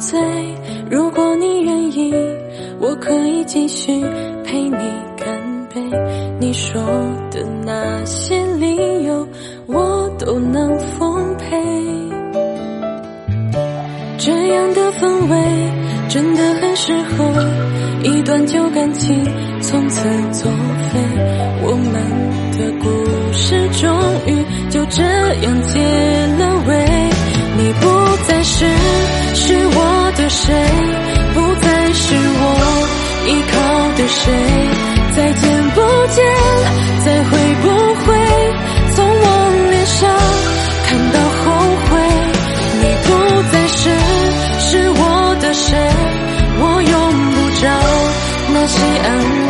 醉。如果你愿意，我可以继续陪你干杯。你说的那些理由，我都能奉陪。这样的氛围真的很适合一段旧感情从此作废。我们的故事终于就这样结谁，不再是我依靠的谁。再见不见，再会不会从我脸上看到后悔？你不再是是我的谁，我用不着那些安慰。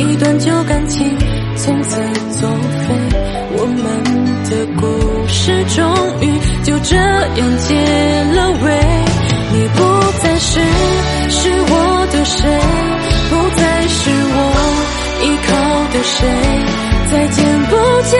一段旧感情从此作废。我们的故事终于就这样结了尾。你不再是是我的谁，不再是我依靠的谁。再见不见，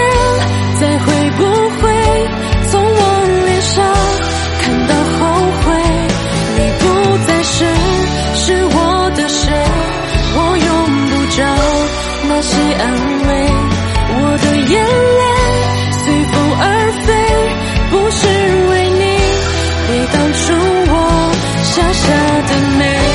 当初我傻傻的美